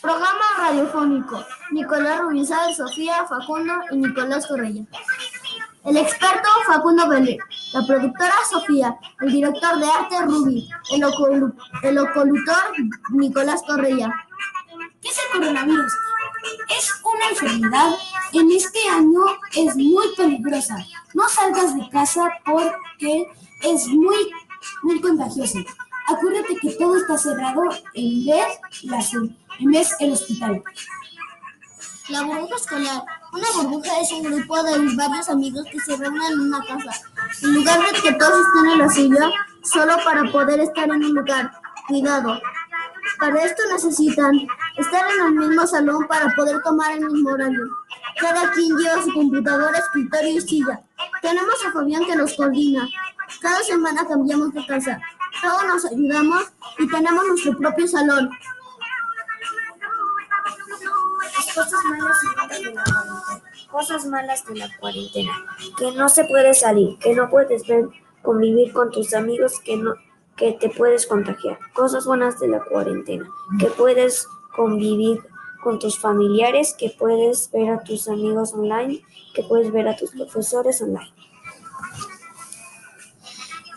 Programa radiofónico. Nicolás Rubizal, Sofía, Facundo y Nicolás Correia. El experto Facundo Vélez, la productora Sofía, el director de arte Rubi, el, ocolu- el ocolutor Nicolás Correia. ¿Qué es el coronavirus? Es una enfermedad. En este año es muy peligrosa. No salgas de casa porque es muy, muy contagiosa. Acuérdate que todo está cerrado en vez, las, en vez el hospital. La burbuja escolar. Una burbuja es un grupo de varios amigos que se reúnen en una casa. En lugar de que todos estén en la suya, solo para poder estar en un lugar. Cuidado. Para esto necesitan estar en el mismo salón para poder tomar el mismo horario. Cada quien lleva su computadora, escritorio y silla. Tenemos a Fabián que nos coordina. Cada semana cambiamos de casa. Todos nos ayudamos y tenemos nuestro propio salón. Cosas malas. Cosas malas de la cuarentena. Que no se puede salir, que no puedes ver, convivir con tus amigos, que no que te puedes contagiar. Cosas buenas de la cuarentena. Que puedes convivir con tus familiares, que puedes ver a tus amigos online, que puedes ver a tus profesores online.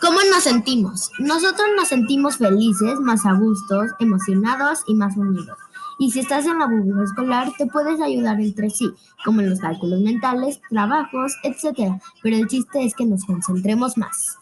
¿Cómo nos sentimos? Nosotros nos sentimos felices, más a gustos, emocionados y más unidos. Y si estás en la burbuja escolar, te puedes ayudar entre sí, como en los cálculos mentales, trabajos, etc. Pero el chiste es que nos concentremos más.